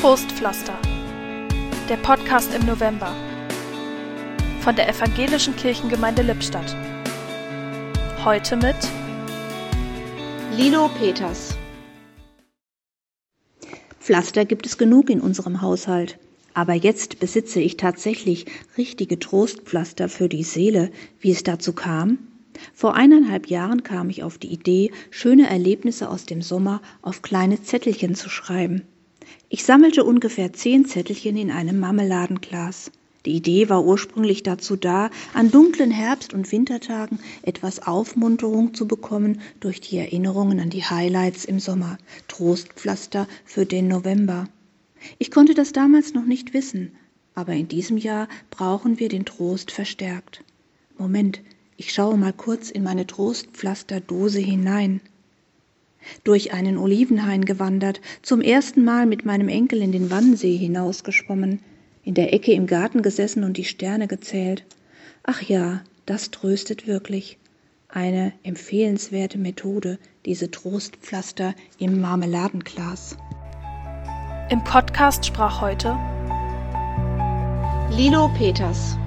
Trostpflaster. Der Podcast im November. Von der Evangelischen Kirchengemeinde Lippstadt. Heute mit Lilo Peters. Pflaster gibt es genug in unserem Haushalt. Aber jetzt besitze ich tatsächlich richtige Trostpflaster für die Seele. Wie es dazu kam? Vor eineinhalb Jahren kam ich auf die Idee, schöne Erlebnisse aus dem Sommer auf kleine Zettelchen zu schreiben. Ich sammelte ungefähr zehn Zettelchen in einem Marmeladenglas. Die Idee war ursprünglich dazu da, an dunklen Herbst- und Wintertagen etwas Aufmunterung zu bekommen durch die Erinnerungen an die Highlights im Sommer, Trostpflaster für den November. Ich konnte das damals noch nicht wissen, aber in diesem Jahr brauchen wir den Trost verstärkt. Moment, ich schaue mal kurz in meine Trostpflasterdose hinein durch einen Olivenhain gewandert, zum ersten Mal mit meinem Enkel in den Wannsee hinausgeschwommen, in der Ecke im Garten gesessen und die Sterne gezählt. Ach ja, das tröstet wirklich. Eine empfehlenswerte Methode, diese Trostpflaster im Marmeladenglas. Im Podcast sprach heute Lilo Peters